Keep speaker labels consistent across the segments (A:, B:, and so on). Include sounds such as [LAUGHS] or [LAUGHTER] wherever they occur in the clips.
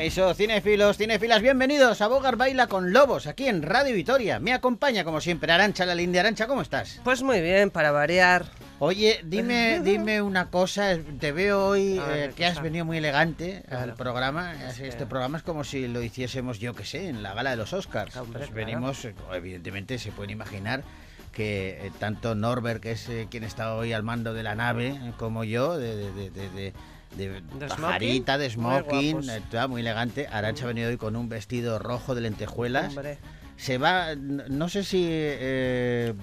A: Eso, cinefilos, cinefilas, bienvenidos a Bogar Baila con Lobos, aquí en Radio Vitoria. Me acompaña, como siempre, Arancha, la linda Arancha, ¿cómo estás?
B: Pues muy bien, para variar.
A: Oye, dime, dime una cosa, te veo hoy
B: ver,
A: eh, que has venido muy elegante al programa.
B: Es
A: Este
B: que-
A: programa es como si lo hiciésemos, yo que sé, en la gala de los Oscars.
B: Hombre,
A: Pues venimos, eh, evidentemente se pueden imaginar que eh, tanto Norbert, que es eh, quien está hoy al mando de la nave, como yo, de, de, de, de- de- de
B: ¿De smoking? Muy
A: eh, muy elegante. Arancha ha venido hoy con un vestido rojo de lentejuelas.
B: Hombre,
A: Se va, no sé si... eh,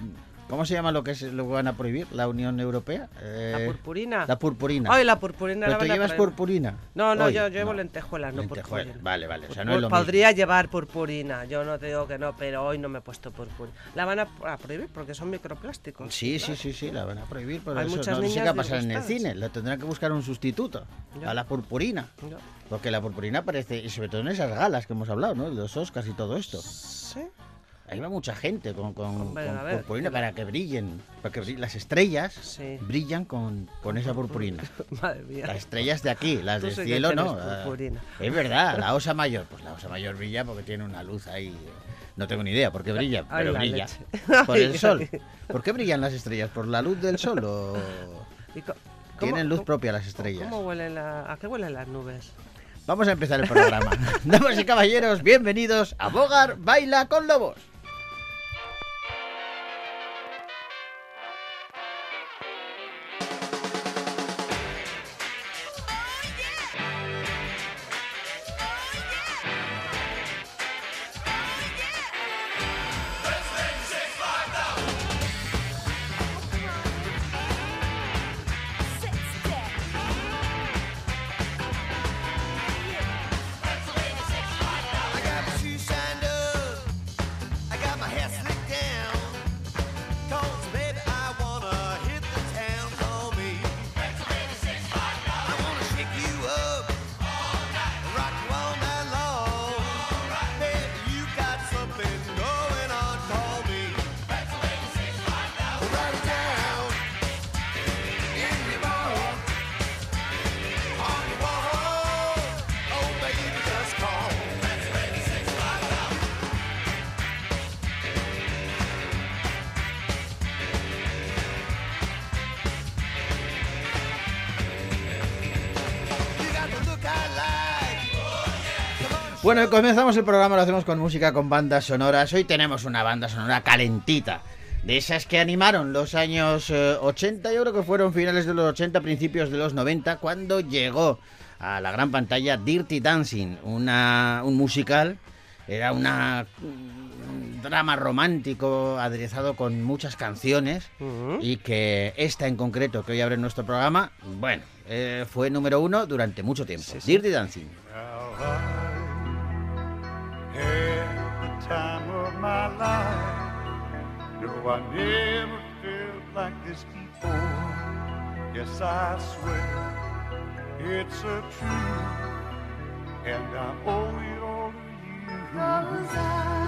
A: ¿Cómo se llama lo que, es, lo que van a prohibir? ¿La Unión Europea?
B: la
A: Eh,
B: purpurina.
A: La purpurina.
B: Ay, la purpurina
A: ¿Pero
B: la
A: tú llevas purpurina?
B: No, no,
A: Hoy,
B: yo llevo
A: no.
B: lentejuelas, no
A: Lentejuelas,
B: purpurina.
A: Vale, vale, o sea, no es lo mismo.
B: Podría llevar purpurina, yo no te digo que no, pero hoy no me he puesto purpurina. La van a, a prohibir porque son microplásticos.
A: Sí, sí, sí, sí, la van a prohibir, pero
B: Hay
A: eso
B: muchas
A: no sé qué
B: niñas
A: va a pasar en el cine. Le tendrán que buscar un sustituto a la purpurina.
B: No.
A: Porque la purpurina parece, y sobre todo en esas galas que hemos hablado, ¿no? Los Oscars y todo esto.
B: Sí.
A: Ahí va mucha gente con, con,
B: Hombre,
A: con
B: a ver,
A: purpurina para que brillen. Para que brillen. Las estrellas
B: Sí.
A: brillan con, con esa purpurina. [LAUGHS]
B: Madre mía.
A: Las estrellas de aquí, las del cielo no. Ah,
B: purpurina.
A: Es verdad, la osa mayor. Pues la osa mayor brilla porque tiene una luz ahí. No tengo ni idea por qué brilla,
B: Ay,
A: pero
B: la
A: brilla.
B: leche. [LAUGHS]
A: Por el sol. ¿Por qué brillan las estrellas? ¿Por la luz del sol o [LAUGHS]
B: ¿Y co- cómo-
A: tienen luz propia las estrellas?
B: ¿Cómo huelen la, ¿A qué huelen las nubes?
A: Vamos a empezar el programa. Damas y caballeros, bienvenidos a Bogar Baila con Lobos. Bueno, comenzamos el programa, lo hacemos con música, con bandas sonoras. Hoy tenemos una banda sonora calentita. De esas que animaron los años eh, 80, yo creo que fueron finales de los 80, principios de los 90, cuando llegó a la gran pantalla Dirty Dancing, una, un musical. Era una, un drama romántico aderezado con muchas canciones
B: Ujú.
A: y que esta en concreto, que hoy abre nuestro programa, bueno, eh, fue número uno durante mucho tiempo.
B: Sí, sí.
A: Dirty Dancing.
C: Time of my life. No, I never felt like this before. Yes, I swear it's a truth, and I owe it all to you.
D: Cause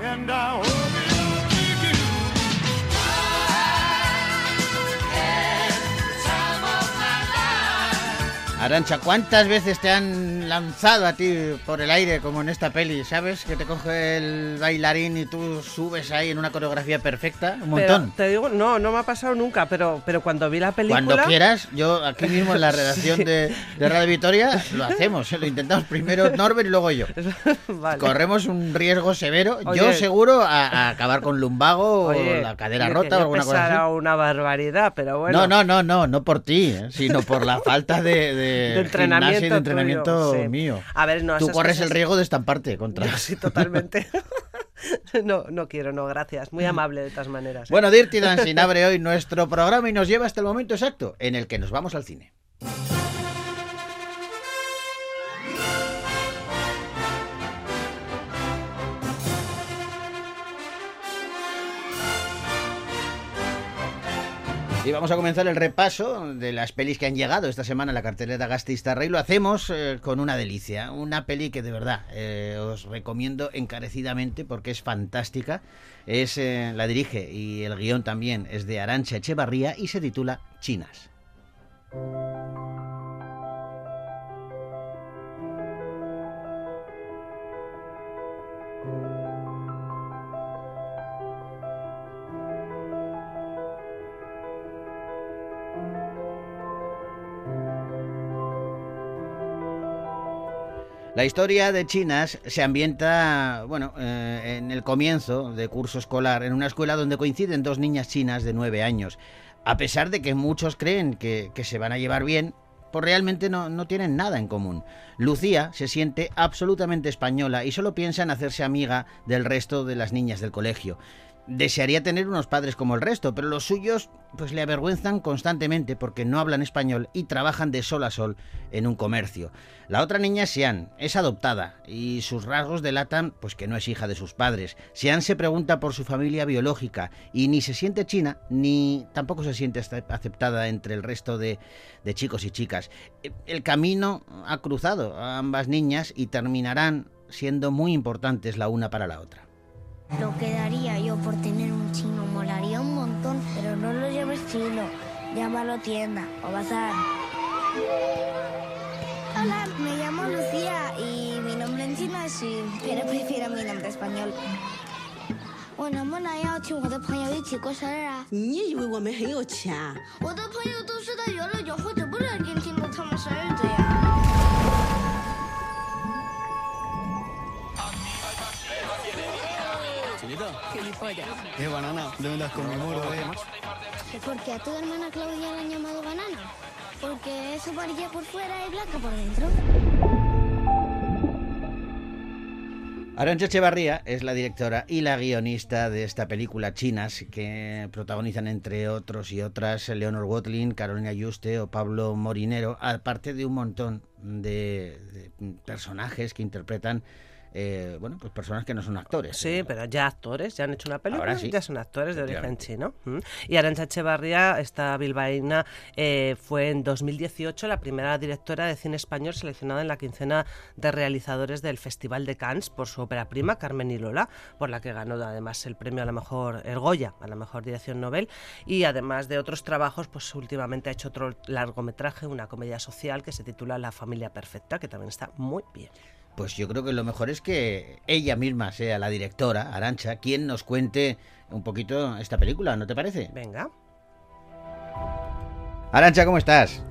D: and I
A: Arancha, ¿cuántas veces te han lanzado a ti por el aire como en esta peli? ¿Sabes? Que te coge el bailarín y tú subes ahí en una coreografía perfecta. Un
B: Pero
A: montón.
B: te digo, no, no me ha pasado nunca, pero, pero cuando vi la película...
A: Cuando quieras, yo aquí mismo en la [LAUGHS] redacción de, de Radio Vitoria lo hacemos, ¿eh? lo intentamos primero Norbert y luego yo. [LAUGHS]
B: Vale.
A: Corremos un riesgo severo, yo seguro a, a acabar con lumbago
B: Oye,
A: o la cadera rota o alguna cosa así.
B: una barbaridad, pero bueno.
A: No, no, no, no, no por ti, ¿eh? sino por la falta de, de,
B: de entrenamiento,
A: gimnasia y de entrenamiento
B: tuyo, sí.
A: mío.
B: A ver, no,
A: Tú corres el riesgo de estamparte contra.
B: Yo sí, [LAUGHS] totalmente. [LAUGHS] no, no quiero, no, gracias. Muy amable de todas maneras. ¿eh?
A: Bueno, Dirty Dancing abre hoy nuestro programa y nos lleva hasta el momento exacto en el que nos vamos al cine. Y vamos a comenzar el repaso de las pelis que han llegado esta semana a la cartelera Gastistarra y lo hacemos eh, con una delicia, una peli que de verdad eh, os recomiendo encarecidamente porque es fantástica. Es eh, la dirige y el guion también es de Arancha Echevarría y se titula Chinas. La historia de Chinas se ambienta, bueno, eh, en el comienzo de curso escolar, en una escuela donde coinciden dos niñas chinas de nueve años. A pesar de que muchos creen que, que se van a llevar bien, pues realmente no, no tienen nada en común. Lucía se siente absolutamente española y solo piensa en hacerse amiga del resto de las niñas del colegio. Desearía tener unos padres como el resto, pero los suyos pues le avergüenzan constantemente porque no hablan español y trabajan de sol a sol en un comercio. La otra niña es Xian, es adoptada y sus rasgos delatan pues que no es hija de sus padres. Xian se pregunta por su familia biológica y ni se siente china ni tampoco se siente aceptada entre el resto de, de chicos y chicas. El camino ha cruzado a ambas niñas y terminarán siendo muy importantes la una para la otra.
E: Lo que daría yo por tener un chino molaría un montón, pero no lo llames chino, llámalo tienda o bazar. Hola, me llamo Lucía y mi nombre en chino es Xu, pero prefiero mi nombre español. 我能不能邀请我的朋友一起过生日啊？
F: 你以为我们很有钱啊？
E: 我的朋友都是在游乐园或者不乐园听过他们生日的
G: Eh, banana, ¿dónde andas con mi moro, eh?
E: Porque a tu hermana Claudia la han llamado banana. Porque es amarilla por fuera y blanca por dentro.
A: Arancha Echevarría es la directora y la guionista de esta película Chinas que protagonizan entre otros y otras Leonor Watling, Carolina Yuste o Pablo Morinero, aparte de un montón de, de personajes que interpretan eh, bueno, pues personas que no son actores.
B: Sí,
A: Eh,
B: pero ya actores, ya han hecho una película,
A: sí.
B: ya son actores de origen chino. ¿m? Y Arancha Echevarría, esta bilbaína, eh, fue en 2018 la primera directora de cine español seleccionada en la quincena de realizadores del Festival de Cannes por su ópera prima, Carmen y Lola, por la que ganó además el premio a la mejor, el Goya, a la mejor dirección Nobel. Y además de otros trabajos, pues últimamente ha hecho otro largometraje, una comedia social que se titula La familia perfecta, que también está muy bien.
A: Pues yo creo que lo mejor es que ella misma sea la directora, Arancha, quien nos cuente un poquito esta película, ¿no te parece?
B: Venga.
A: Arancha, ¿cómo estás?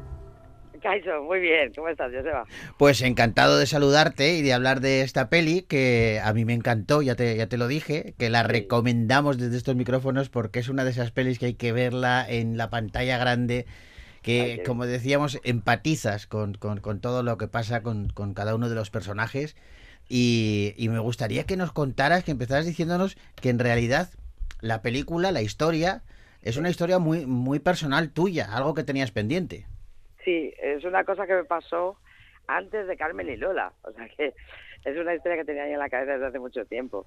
H: Kaiso, muy bien. ¿Cómo estás, Joseba?
A: Pues encantado de saludarte y de hablar de esta peli que a mí me encantó, ya te, ya te lo dije, que la recomendamos desde estos micrófonos porque es una de esas pelis que hay que verla en la pantalla grande, que como decíamos, empatizas con, con- con todo lo que pasa con, con cada uno de los personajes. Y, y me gustaría que nos contaras, que empezaras diciéndonos que en realidad la película, la historia, es una historia muy, muy personal tuya, algo que tenías pendiente.
H: Sí, es una cosa que me pasó antes de Carmen y Lola. O sea que es una historia que tenía ahí en la cabeza desde hace mucho tiempo.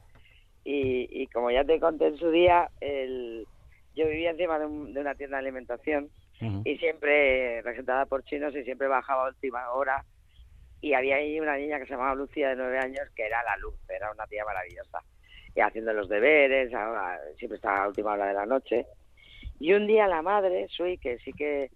H: Y, y como ya te conté en su día, el, yo vivía encima de, un- de una tienda de alimentación Y siempre regentada por chinos y siempre bajaba a última hora y había ahí una niña que se llamaba Lucía de nueve años que era la luz, era una tía maravillosa y haciendo los deberes, ahora siempre estaba a última hora de la noche y un día la madre, Sui, que sí que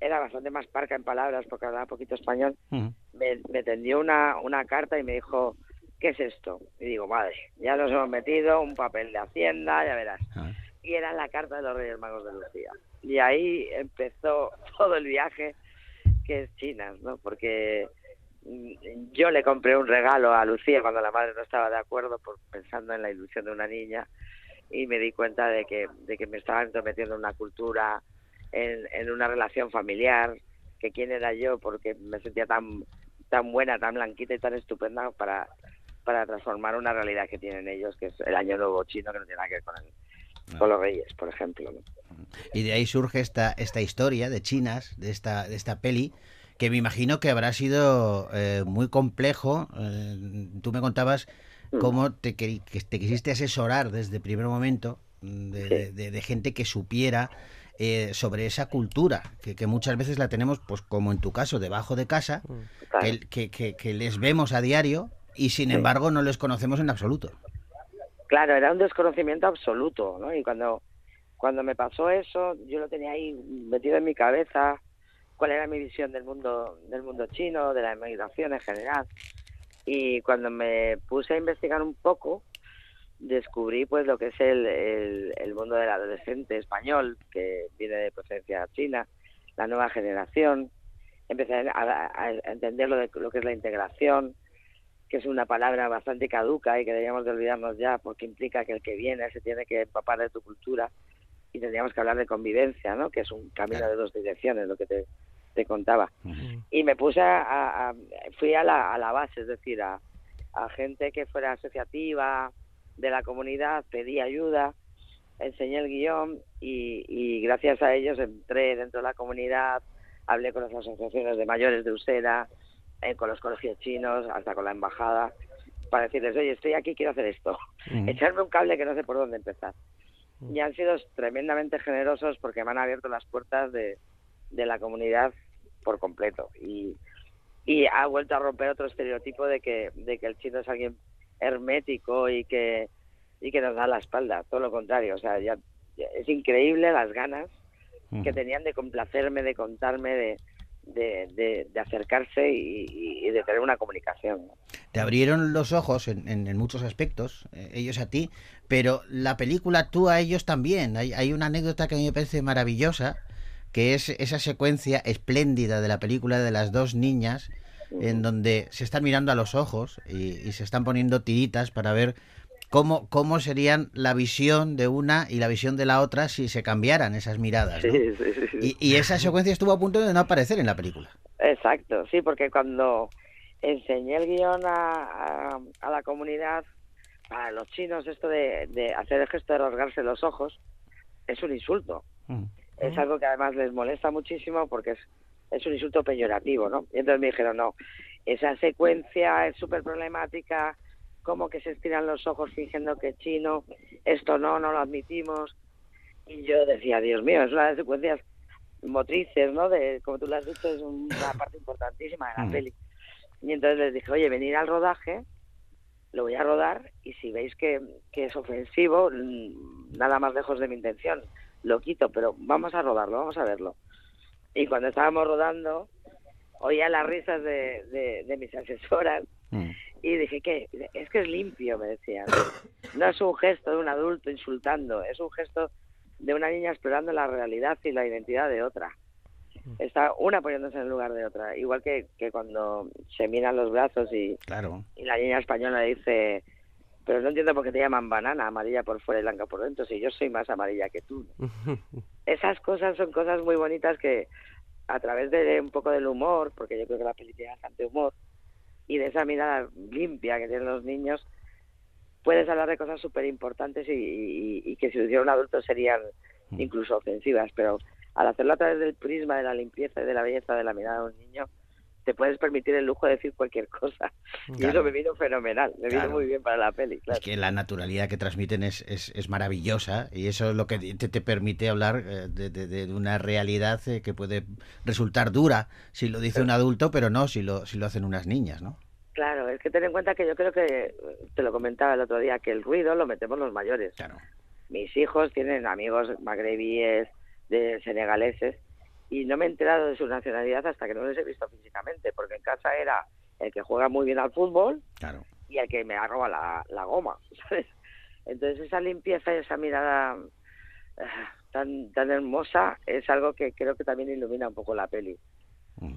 H: era bastante más parca en palabras porque hablaba poquito español, me tendió una, una carta y me dijo, ¿qué es esto? Y digo, madre, ya nos hemos metido, un papel de Hacienda, ya verás.
A: Ah.
H: Y era la carta de los Reyes Magos de Lucía. Y ahí empezó todo el viaje, que es Chinas, ¿no? Porque mm, yo le compré un regalo a Lucía cuando la madre no estaba de acuerdo, por, pensando en la ilusión de una niña, y me di cuenta de que, de que me estaba entrometiendo en una cultura, en, en una relación familiar, que quién era yo, porque me sentía tan tan buena, tan blanquita y tan estupenda para, para transformar una realidad que tienen ellos, que es el Año Nuevo chino, que no tiene nada que ver con, el- con los reyes, por ejemplo.
A: Y de ahí surge esta, esta historia de chinas, de esta, de esta peli, que me imagino que habrá sido eh, muy complejo. Eh, tú me contabas cómo te, que te quisiste asesorar desde el primer momento mm, de, de- de- de gente que supiera eh, sobre esa cultura, que, que muchas veces la tenemos, pues como en tu caso, debajo de casa,
H: Claro.
A: que, que- que- que les vemos a diario y sin embargo no les conocemos en absoluto.
H: Claro, era un desconocimiento absoluto, ¿no? Y cuando, cuando me pasó eso, yo lo tenía ahí metido en mi cabeza, cuál era mi visión del mundo, del mundo chino, de la inmigración en general. Y cuando me puse a investigar un poco, descubrí pues lo que es el, el, mundo del adolescente español, que viene de procedencia china, la nueva generación. Empecé a entender lo, de, lo que es la integración, que es una palabra bastante caduca y que deberíamos de olvidarnos ya porque implica que el que viene se tiene que empapar de tu cultura y tendríamos que hablar de convivencia, ¿no? Que es un camino de dos direcciones, lo que te, te contaba. Y me puse a, a- a- fui a la, a la base, es decir, a, a gente que fuera asociativa de la comunidad, pedí ayuda, enseñé el guion y, y gracias a ellos entré dentro de la comunidad, hablé con las asociaciones de mayores de Usera, eh, con los colegios chinos, hasta con la embajada, para decirles, oye, estoy aquí, quiero hacer esto. [LAUGHS] Echarme un cable que no sé por dónde empezar. Y han sido tremendamente generosos porque me han abierto las puertas de, de la comunidad por completo. Y, y ha vuelto a romper otro estereotipo de que, de que el chino es alguien hermético y que, y que nos da la espalda. Todo lo contrario. O sea, ya, ya es increíble las ganas que tenían de complacerme, de contarme, de, de, de- de acercarse y, y- de tener una comunicación.
A: Te abrieron los ojos en, en- en muchos aspectos, eh, ellos a ti, pero la película actúa a ellos también. Hay, hay una anécdota que a mí me parece maravillosa, que es esa secuencia espléndida de la película de las dos niñas, en donde se están mirando a los ojos y, y se están poniendo tiritas para ver cómo, cómo serían la visión de una y la visión de la otra si se cambiaran esas miradas. ¿no?
H: Sí, sí, sí, sí.
A: Y, y esa secuencia estuvo a punto de no aparecer en la película.
H: Exacto, sí, porque cuando enseñé el guion a, a- a la comunidad, para los chinos esto de, de hacer el gesto de rasgarse los ojos es un insulto. Es algo que además les molesta muchísimo porque es, es un insulto peyorativo, ¿no? Y entonces me dijeron, no, esa secuencia es súper problemática, como que se estiran los ojos fingiendo que es chino, esto no, no lo admitimos. Y yo decía, Dios mío, es una de las secuencias motrices, ¿no? De, como tú lo has dicho, es una parte importantísima de la
I: Mm.
H: peli. Y entonces les dije, oye, venir al rodaje, lo voy a rodar y si veis que, que es ofensivo, mm, nada más lejos de mi intención, lo quito, pero vamos a rodarlo, vamos a verlo. Y cuando estábamos rodando, oía las risas de, de, de mis [LAUGHS] asesoras y dije, ¿qué? Es que es limpio, me decían. [COUGHS] No es un gesto de un adulto insultando, es un gesto de una niña explorando la realidad y la identidad de otra. Está una poniéndose en el lugar de otra. Igual que, que cuando se miran los brazos y,
A: Claro.
H: y la niña española dice, pero no entiendo por qué te llaman banana, amarilla por fuera y blanca por dentro, si yo soy más amarilla que tú. [LAUGHS] Esas cosas son cosas muy bonitas que a través de un poco del humor, porque yo creo que la peli tiene bastante humor, y de esa mirada limpia que tienen los niños, puedes hablar de cosas súper importantes y, y- y que si lo hiciera un adulto serían incluso ofensivas, pero al hacerlo a través del prisma de la limpieza y de la belleza de la mirada de un niño, te puedes permitir el lujo de decir cualquier cosa. Y eso me vino fenomenal, me vino muy bien para la peli, claro.
A: Es que la naturalidad que transmiten es, es, es maravillosa y eso es lo que te, te permite hablar eh, de, de- de una realidad eh, que puede resultar dura si lo dice un adulto, pero no si lo, si lo hacen unas niñas, ¿no?
H: Claro, es que ten en cuenta que yo creo que, te lo comentaba el otro día, que el ruido lo metemos los mayores.
A: Claro.
H: Mis hijos tienen amigos magrebíes, de senegaleses, y no me he enterado de su nacionalidad hasta que no les he visto físicamente, porque en casa era el que juega muy bien al fútbol
A: Claro.
H: y el que me arroba la, la goma, [LAUGHS] ¿sabes? Entonces esa limpieza y esa mirada ah, tan, tan hermosa es algo que creo que también ilumina un poco la peli.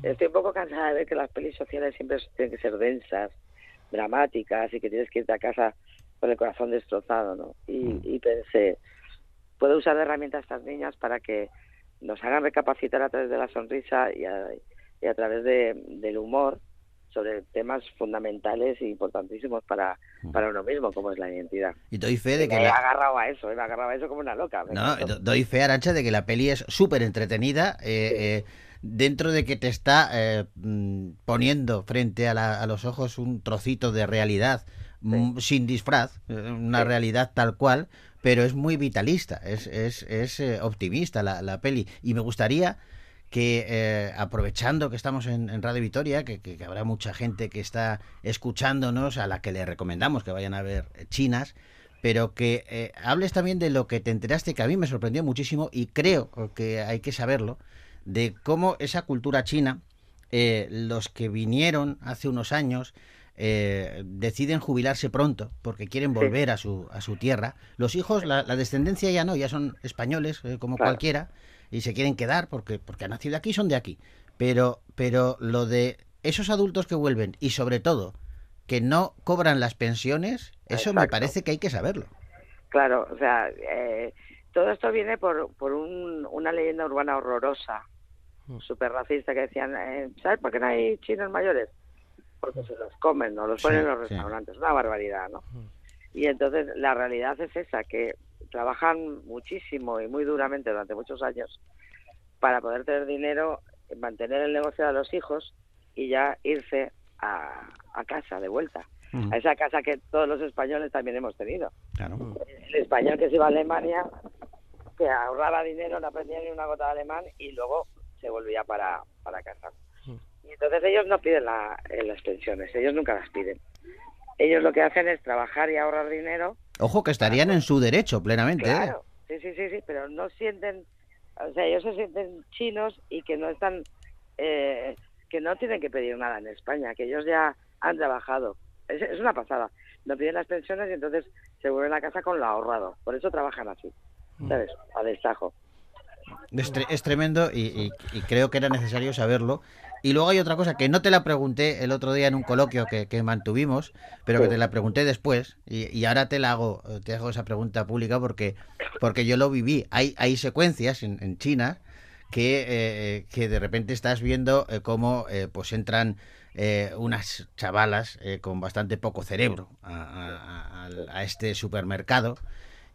H: Estoy un poco cansada de ver que las pelis sociales siempre tienen que ser densas, dramáticas y que tienes que irte a casa con el corazón destrozado, ¿no? Y, y pensé, puedo usar de herramienta a estas niñas para que nos hagan recapacitar a través de la sonrisa y a, y a través de, del humor sobre temas fundamentales e importantísimos para, para uno mismo, como es la identidad.
A: Y doy fe de
H: Y
A: que
H: me he agarrado a eso, eh, me he agarrado a eso como una loca.
A: No, do- doy fe, Arancha, de que la peli es súper entretenida. eh, eh, dentro de que te está eh, mm, poniendo frente a, la- a los ojos un trocito de realidad mm, sin disfraz, una realidad tal cual, pero es muy vitalista, es, es, es optimista la, la peli. Y me gustaría que, eh, aprovechando que estamos en, en Radio Vitoria, que, que- que habrá mucha gente que está escuchándonos, a la que le recomendamos que vayan a ver eh, chinas, pero que eh, hables también de lo que te enteraste, que a mí me sorprendió muchísimo y creo que hay que saberlo, de cómo esa cultura china, eh, los que vinieron hace unos años, eh, deciden jubilarse pronto porque quieren
H: Sí.
A: volver a su, a su tierra. Los hijos, la, la descendencia ya no, ya son españoles eh, como
H: Claro.
A: cualquiera y se quieren quedar porque, porque han nacido aquí, son de aquí. Pero, pero lo de esos adultos que vuelven y sobre todo que no cobran las pensiones, eso me parece que hay que saberlo.
H: Claro, o sea, eh, todo esto viene por, por un- una leyenda urbana horrorosa, súper racista, que decían, eh, ¿sabes por qué no hay chinos mayores? Porque se los comen, no los ponen en los
A: sí.
H: restaurantes, una barbaridad, ¿no? Y entonces la realidad es esa, que trabajan muchísimo y muy duramente durante muchos años para poder tener dinero, mantener el negocio de los hijos y ya irse a, a casa de vuelta, a esa casa que todos los españoles también hemos tenido
A: Claro.
H: el español que se iba a Alemania, que ahorraba dinero, no aprendía ni una gota de alemán y luego se volvía para, para casa. Y entonces ellos no piden la- eh, las pensiones, ellos nunca las piden. Ellos lo que hacen es trabajar y ahorrar dinero.
A: Ojo que estarían en su derecho plenamente. ¿eh?
H: Claro, sí, sí, sí, sí, pero no sienten, o sea, ellos se sienten chinos y que no están, eh, que no tienen que pedir nada en España, que ellos ya han trabajado. Es, es una pasada. No piden las pensiones y entonces se vuelven a casa con lo ahorrado. Por eso trabajan así, ¿sabes? A destajo.
A: Es, tre- es tremendo y, y- y creo que era necesario saberlo. Y luego hay otra cosa que no te la pregunté el otro día en un coloquio que, que mantuvimos, pero que te la pregunté después y, y ahora te la hago, te hago esa pregunta pública porque, porque yo lo viví. Hay, hay secuencias en, en China que, eh, que de repente estás viendo eh, cómo eh, pues entran eh, unas chavalas eh, con bastante poco cerebro a, a- a- al- a este supermercado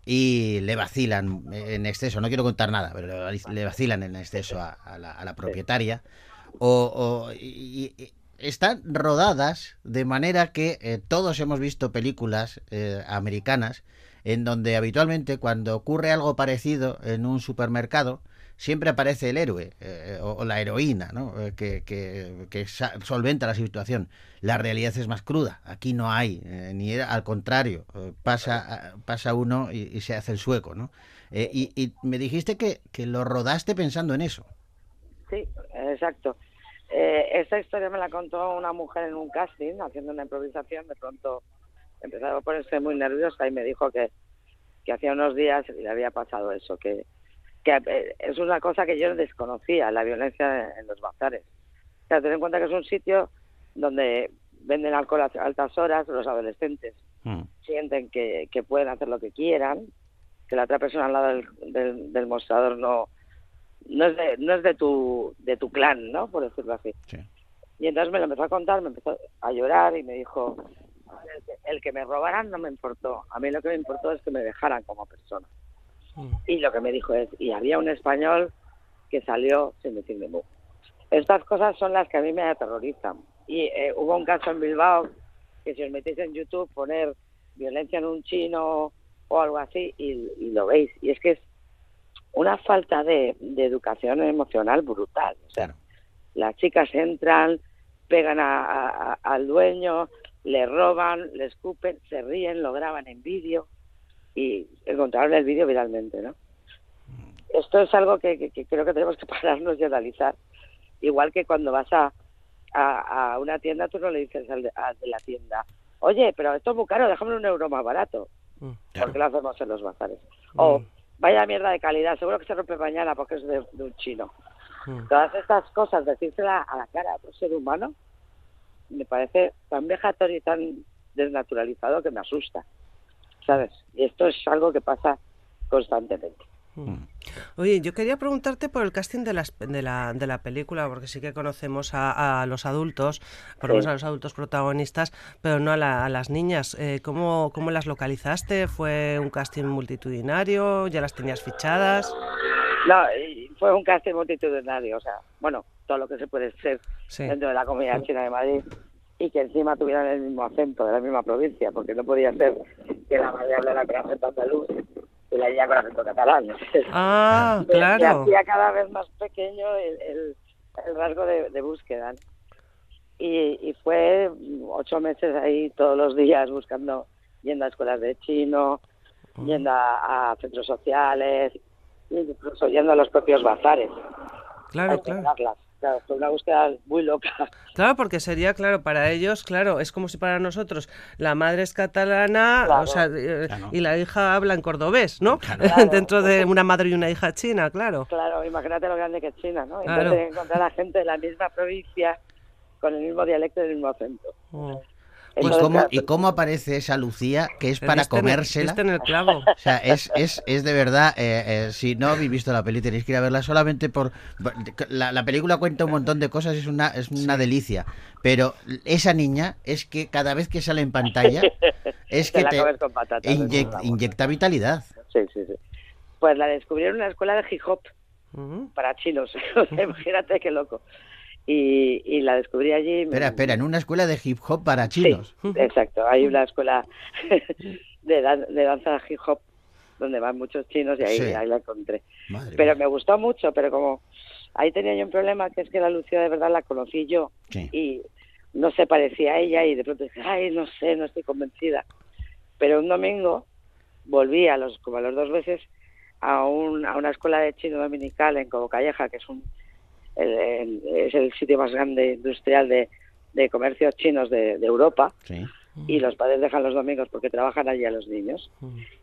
A: y le vacilan en exceso, no quiero contar nada, pero le- vacilan en exceso a, a la, a la propietaria. O, o- y- y- están rodadas de manera que eh, todos hemos visto películas eh, americanas en donde habitualmente cuando ocurre algo parecido en un supermercado, siempre aparece el héroe eh, o, o la heroína, ¿no? Eh, que, que- que solventa la situación. La realidad es más cruda. Aquí no hay, eh, ni era- al contrario, eh, pasa, pasa uno y, y se hace el sueco, ¿no? Eh, y, y me dijiste que, que lo rodaste pensando en eso.
H: Sí, exacto. Eh, esta historia me la contó una mujer en un casting, haciendo una improvisación. De pronto empezó a ponerse muy nerviosa y me dijo que, que hacía unos días le había pasado eso, que, que eh, es una cosa que yo desconocía, la violencia en los bazares. O sea, ten en cuenta que es un sitio donde venden alcohol a altas horas, los adolescentes sienten que, que pueden hacer lo que quieran, que la otra persona al lado del, del, del mostrador no, no es de, no es de tu de tu clan, ¿no? Por decirlo así.
A: Sí.
H: Y entonces me lo empezó a contar, me empezó a llorar y me dijo, el que, el que me robaran no me importó, a mí lo que me importó es que me dejaran como persona. Y lo que me dijo es, y había un español que salió sin decirme mu. Estas cosas son las que a mí me aterrorizan. Y eh, hubo un caso en Bilbao que si os metéis en YouTube poner violencia en un chino o algo así y, y lo veis. Y es que es una falta de, de educación emocional brutal. O sea, las chicas entran, pegan a- a- a- al dueño, le roban, le escupen, se ríen, lo graban en vídeo y encontraron el vídeo viralmente, ¿no? Esto es algo que, que- que creo que tenemos que [LAUGHS] pararnos y analizar. Igual que cuando vas a, a, a una tienda, tú no le dices al de, al de la tienda, oye, pero esto es muy caro, déjame un euro más barato. Porque lo hacemos en los bazares. O, vaya mierda de calidad, seguro que se rompe mañana porque es de, de un chino. Todas estas cosas, decírsela a la cara a un ser humano, me parece tan vejatorio y tan desnaturalizado que me asusta, ¿sabes? Y esto es algo que pasa constantemente.
B: Oye, yo quería preguntarte por el casting de, las, de, la, de la película, porque sí que conocemos a, a los adultos, por lo menos a los adultos protagonistas, pero no a, la- a las niñas. Eh, ¿cómo, ¿Cómo las localizaste? ¿Fue un casting multitudinario? ¿Ya las tenías fichadas?
H: No, fue un casting multitudinario, o sea, bueno, todo lo que se puede ser
B: Sí.
H: dentro de la comunidad china de Madrid y que encima tuvieran el mismo acento de la misma provincia, porque no podía ser que la madre hablara con acento andaluz y la niña con acento catalán.
B: Ah, [LAUGHS] claro.
H: hacía cada vez más pequeño el, el- el rasgo de, de búsqueda. ¿no? Y, y fue ocho meses ahí todos los días buscando, yendo a escuelas de chino, yendo a, a centros sociales, incluso yendo a los propios bazares.
B: Claro,
H: a
B: claro.
H: Claro, fue una búsqueda muy loca.
B: Claro, porque sería, claro, para ellos, claro, es como si para nosotros la madre es catalana
H: Claro.
B: o sea, eh, y la hija habla en cordobés, ¿no?
H: Claro. [LAUGHS]
B: Dentro de una madre y una hija china, claro.
H: Claro, imagínate lo grande que es China, ¿no?
B: Claro.
H: Entonces encontrar a gente de la misma provincia con el mismo dialecto y el mismo acento.
A: ¿Y
H: Entonces,
A: cómo,
H: claro,
A: ¿Y cómo aparece esa Lucía que es para
B: en
A: comérsela?
B: diste en el clavo.
A: O sea, es, es, es de verdad, eh, eh, si no habéis visto la peli tenéis que ir a verla solamente por... La, la película cuenta un montón de cosas, es una, es una delicia, pero esa niña es que cada vez que sale en pantalla es
H: Te
A: que
H: la
A: te
H: comes con patatas,
A: inyec-
H: es una
A: inyecta vitalidad.
H: Sí, sí, sí. Pues la descubrieron en una escuela de hip hop para chinos. O [LAUGHS] sea, Imagínate qué loco. Y, y la descubrí allí.
A: Espera, espera, en una escuela de hip hop para chinos.
H: Exacto, hay una [LAUGHS] escuela [LAUGHS] de, dan- de danza hip hop donde van muchos chinos y ahí,
A: Sí.
H: ahí la encontré.
A: Madre
H: pero me gustó mucho, pero como ahí tenía yo un problema que es que la Lucía de verdad la conocí yo
A: Sí.
H: y no se parecía a ella y de pronto dije, ay, no sé, no estoy convencida. Pero un domingo volví a los como a los dos veces a, un, a una escuela de chino dominical en Cobo Calleja, que es un el- el- es el sitio más grande industrial de, de comercios chinos de, de Europa
A: Sí.
H: y los padres dejan los domingos porque trabajan allí a los niños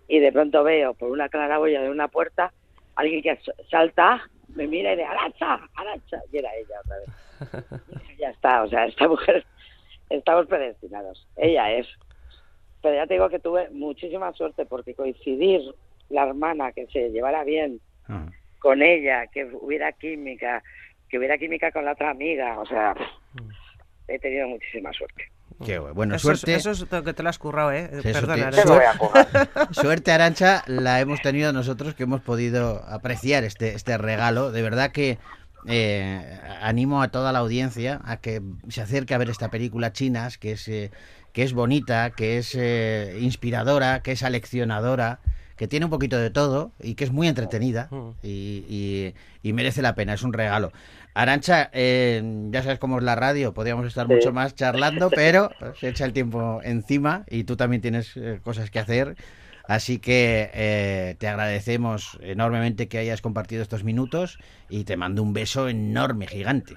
H: y de pronto veo por una claraboya de una puerta alguien que salta, me mira y dice, Arancha, Arancha, y era ella otra vez. [LAUGHS] Ya está, o sea, esta mujer, estamos predestinados, ella es. Pero ya te digo que tuve muchísima suerte porque coincidir la hermana, que se llevara bien
A: Ah.
H: con ella, que hubiera química, que hubiera química con la otra amiga, o sea, he tenido muchísima suerte.
A: Qué bueno. Bueno,
B: eso, es-
A: suerte.
B: eso es lo que te lo has currado, ¿eh?
A: Te-
B: Perdona.
A: suerte-
B: Arancha.
H: voy a jugar. [LAUGHS]
A: Suerte, Arancha, la hemos tenido nosotros que hemos podido apreciar este, este regalo. De verdad que eh, animo a toda la audiencia a que se acerque a ver esta película Chinas, que es, eh, que es bonita, que es eh, inspiradora, que es aleccionadora, que tiene un poquito de todo y que es muy entretenida y, y- y merece la pena, es un regalo. Arancha, eh, ya sabes cómo es la radio, podríamos estar
H: Sí.
A: mucho más charlando, [LAUGHS] pero se echa el tiempo encima y tú también tienes eh, cosas que hacer. Así que eh, te agradecemos enormemente que hayas compartido estos minutos y te mando un beso enorme, gigante.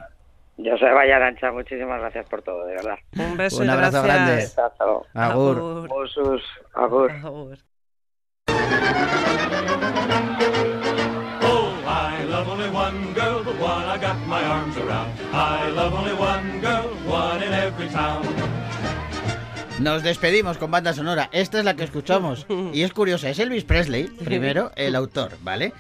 H: Yo soy Vaya Arancha, muchísimas gracias por todo, de verdad.
B: Un beso
A: Un abrazo
B: gracias.
A: grande. Agur.
B: Agur.
H: Agur.
B: Agur.
J: Oh, I love only one girl, I got my arms around. I love only one girl, one in every town.
A: Nos despedimos con banda sonora. Esta es la que escuchamos. Y es curiosa, es Elvis Presley, primero, el autor, ¿vale?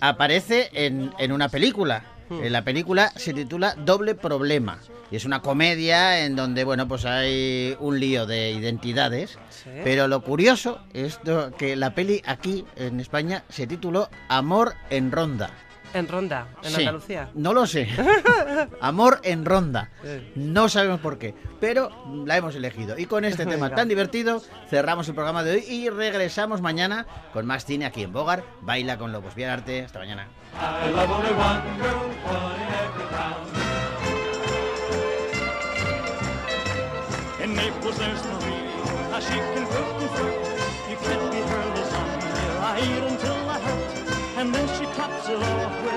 A: Aparece en, en una película. En la película se titula Doble Problema. Y es una comedia en donde, bueno, pues hay un lío de identidades. Pero lo curioso es que la peli aquí, en España, se tituló Amor en Ronda.
B: En Ronda, en
A: Sí,
B: Andalucía.
A: No lo sé. [LAUGHS] Amor en ronda. No sabemos por qué, pero la hemos elegido. Y con este [LAUGHS] tema tan divertido cerramos el programa de hoy y regresamos mañana con más cine aquí en Bogar. Baila con Lobos. Bien arte. Hasta mañana.
J: I love and then she tops it off